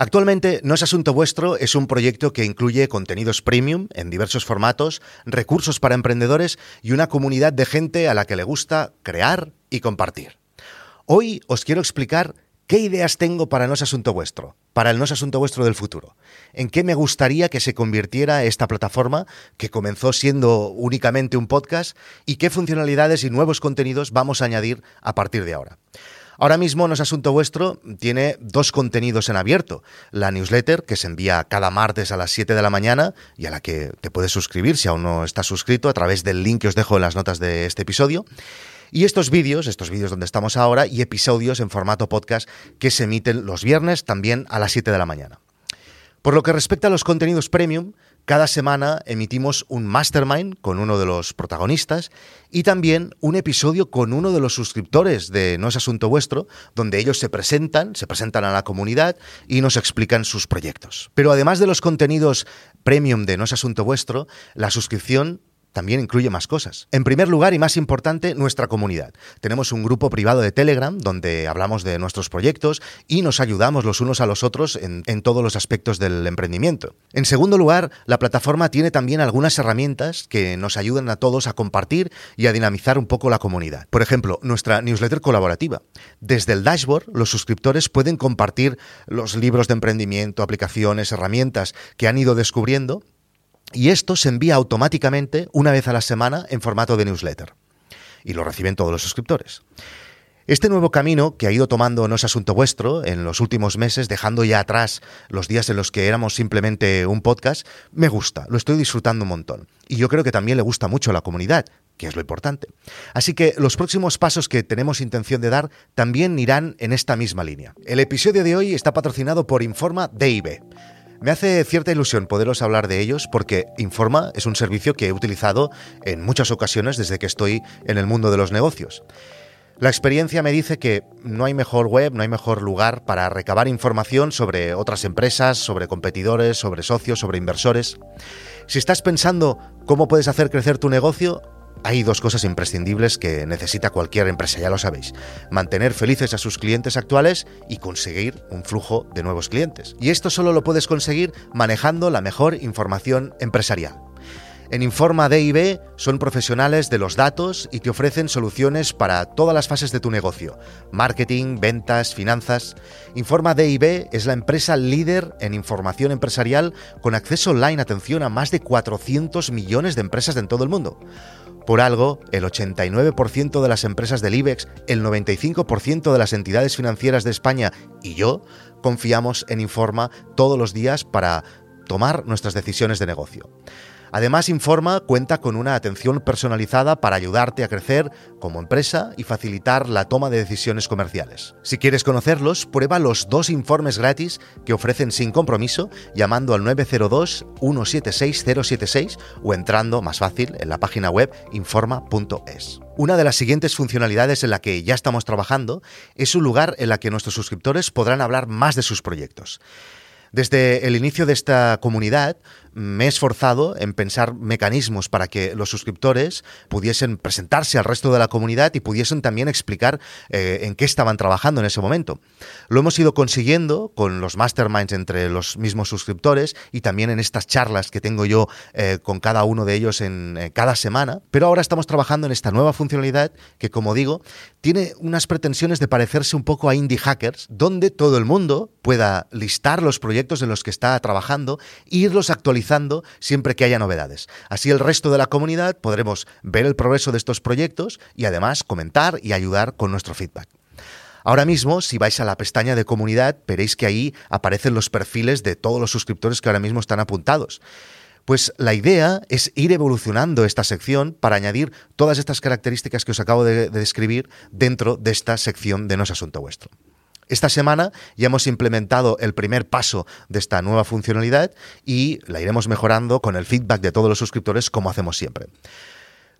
Actualmente No es Asunto Vuestro es un proyecto que incluye contenidos premium en diversos formatos, recursos para emprendedores y una comunidad de gente a la que le gusta crear y compartir. Hoy os quiero explicar qué ideas tengo para No es Asunto Vuestro, para el No es Asunto Vuestro del futuro. En qué me gustaría que se convirtiera esta plataforma que comenzó siendo únicamente un podcast y qué funcionalidades y nuevos contenidos vamos a añadir a partir de ahora. Ahora mismo No es Asunto Vuestro tiene dos contenidos en abierto. La newsletter, que se envía cada martes a las 7 de la mañana y a la que te puedes suscribir si aún no estás suscrito a través del link que os dejo en las notas de este episodio. Y estos vídeos, estos vídeos donde estamos ahora, y episodios en formato podcast que se emiten los viernes también a las 7 de la mañana. Por lo que respecta a los contenidos premium, cada semana emitimos un mastermind con uno de los protagonistas y también un episodio con uno de los suscriptores de No es Asunto Vuestro, donde ellos se presentan, se presentan a la comunidad y nos explican sus proyectos. Pero además de los contenidos premium de No es Asunto Vuestro, la suscripción también incluye más cosas. En primer lugar y más importante, nuestra comunidad. Tenemos un grupo privado de Telegram donde hablamos de nuestros proyectos y nos ayudamos los unos a los otros en, todos los aspectos del emprendimiento. En segundo lugar, la plataforma tiene también algunas herramientas que nos ayudan a todos a compartir y a dinamizar un poco la comunidad. Por ejemplo, nuestra newsletter colaborativa. Desde el dashboard, los suscriptores pueden compartir los libros de emprendimiento, aplicaciones, herramientas que han ido descubriendo y esto se envía automáticamente una vez a la semana en formato de newsletter. Y lo reciben todos los suscriptores. Este nuevo camino que ha ido tomando No es Asunto Vuestro en los últimos meses, dejando ya atrás los días en los que éramos simplemente un podcast, me gusta, lo estoy disfrutando un montón. Y yo creo que también le gusta mucho a la comunidad, que es lo importante. Así que los próximos pasos que tenemos intención de dar también irán en esta misma línea. El episodio de hoy está patrocinado por Informa DIB. Me hace cierta ilusión poderos hablar de ellos porque Informa es un servicio que he utilizado en muchas ocasiones desde que estoy en el mundo de los negocios. La experiencia me dice que no hay mejor web, no hay mejor lugar para recabar información sobre otras empresas, sobre competidores, sobre socios, sobre inversores. Si estás pensando cómo puedes hacer crecer tu negocio, hay dos cosas imprescindibles que necesita cualquier empresa, ya lo sabéis. Mantener felices a sus clientes actuales y conseguir un flujo de nuevos clientes. Y esto solo lo puedes conseguir manejando la mejor información empresarial. En Informa DIB son profesionales de los datos y te ofrecen soluciones para todas las fases de tu negocio, marketing, ventas, finanzas. Informa DIB es la empresa líder en información empresarial con acceso online, atención, a más de 400 millones de empresas en todo el mundo. Por algo, el 89% de las empresas del IBEX, el 95% de las entidades financieras de España y yo confiamos en Informa todos los días para tomar nuestras decisiones de negocio. Además, Informa cuenta con una atención personalizada para ayudarte a crecer como empresa y facilitar la toma de decisiones comerciales. Si quieres conocerlos, prueba los dos informes gratis que ofrecen sin compromiso llamando al 902-176-076 o entrando, más fácil, en la página web informa.es. Una de las siguientes funcionalidades en la que ya estamos trabajando es un lugar en la que nuestros suscriptores podrán hablar más de sus proyectos. Desde el inicio de esta comunidad me he esforzado en pensar mecanismos para que los suscriptores pudiesen presentarse al resto de la comunidad y pudiesen también explicar eh, en qué estaban trabajando en ese momento. Lo hemos ido consiguiendo con los masterminds entre los mismos suscriptores y también en estas charlas que tengo yo eh, con cada uno de ellos en eh, cada semana, pero ahora estamos trabajando en esta nueva funcionalidad que, como digo, tiene unas pretensiones de parecerse un poco a Indie Hackers, donde todo el mundo pueda listar los proyectos en los que está trabajando e irlos actualizando siempre que haya novedades. Así el resto de la comunidad podremos ver el progreso de estos proyectos y además comentar y ayudar con nuestro feedback. Ahora mismo, si vais a la pestaña de comunidad, veréis que ahí aparecen los perfiles de todos los suscriptores que ahora mismo están apuntados. Pues la idea es ir evolucionando esta sección para añadir todas estas características que os acabo de, describir dentro de esta sección de No es Asunto Vuestro. Esta semana ya hemos implementado el primer paso de esta nueva funcionalidad y la iremos mejorando con el feedback de todos los suscriptores como hacemos siempre.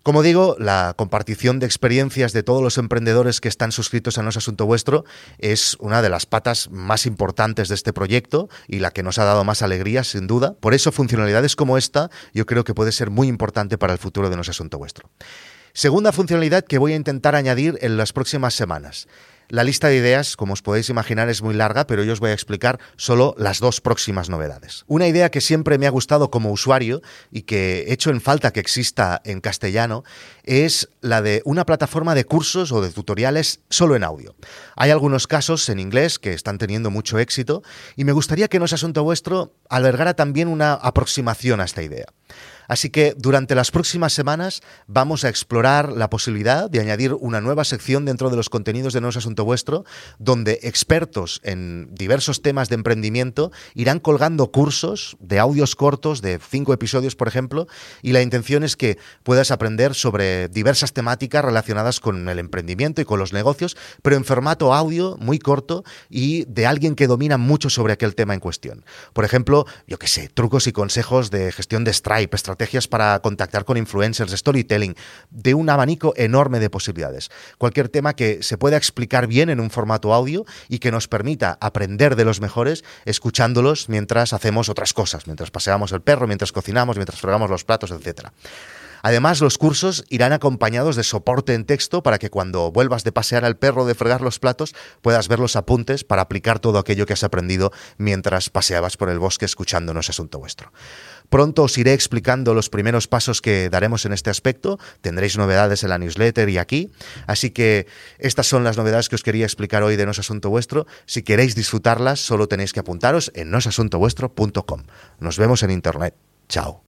Como digo, la compartición de experiencias de todos los emprendedores que están suscritos a No Asunto Vuestro es una de las patas más importantes de este proyecto y la que nos ha dado más alegría, sin duda. Por eso, funcionalidades como esta yo creo que puede ser muy importante para el futuro de No Asunto Vuestro. Segunda funcionalidad que voy a intentar añadir en las próximas semanas La lista de ideas, como os podéis imaginar, es muy larga, pero yo os voy a explicar solo las dos próximas novedades. Una idea que siempre me ha gustado como usuario y que he hecho en falta que exista en castellano es la de una plataforma de cursos o de tutoriales solo en audio. Hay algunos casos en inglés que están teniendo mucho éxito y me gustaría que No es Asunto Vuestro albergara también una aproximación a esta idea. Así que durante las próximas semanas vamos a explorar la posibilidad de añadir una nueva sección dentro de los contenidos de No es Asunto Vuestro, donde expertos en diversos temas de emprendimiento irán colgando cursos de audios cortos de cinco episodios, por ejemplo, y la intención es que puedas aprender sobre diversas temáticas relacionadas con el emprendimiento y con los negocios, pero en formato audio muy corto y de alguien que domina mucho sobre aquel tema en cuestión. Por ejemplo, yo qué sé, trucos y consejos de gestión de Stripe, estrategias para contactar con influencers, storytelling, de un abanico enorme de posibilidades. Cualquier tema que se pueda explicar bien en un formato audio y que nos permita aprender de los mejores escuchándolos mientras hacemos otras cosas, mientras paseamos el perro, mientras cocinamos, mientras fregamos los platos, etcétera. Además, los cursos irán acompañados de soporte en texto para que cuando vuelvas de pasear al perro, de fregar los platos, puedas ver los apuntes para aplicar todo aquello que has aprendido mientras paseabas por el bosque escuchándonos asunto vuestro. Pronto os iré explicando los primeros pasos que daremos en este aspecto. Tendréis novedades en la newsletter y aquí. Así que estas son las novedades que os quería explicar hoy de No es Asunto Vuestro. Si queréis disfrutarlas, solo tenéis que apuntaros en nosasuntovuestro.com. Nos vemos en Internet. Chao.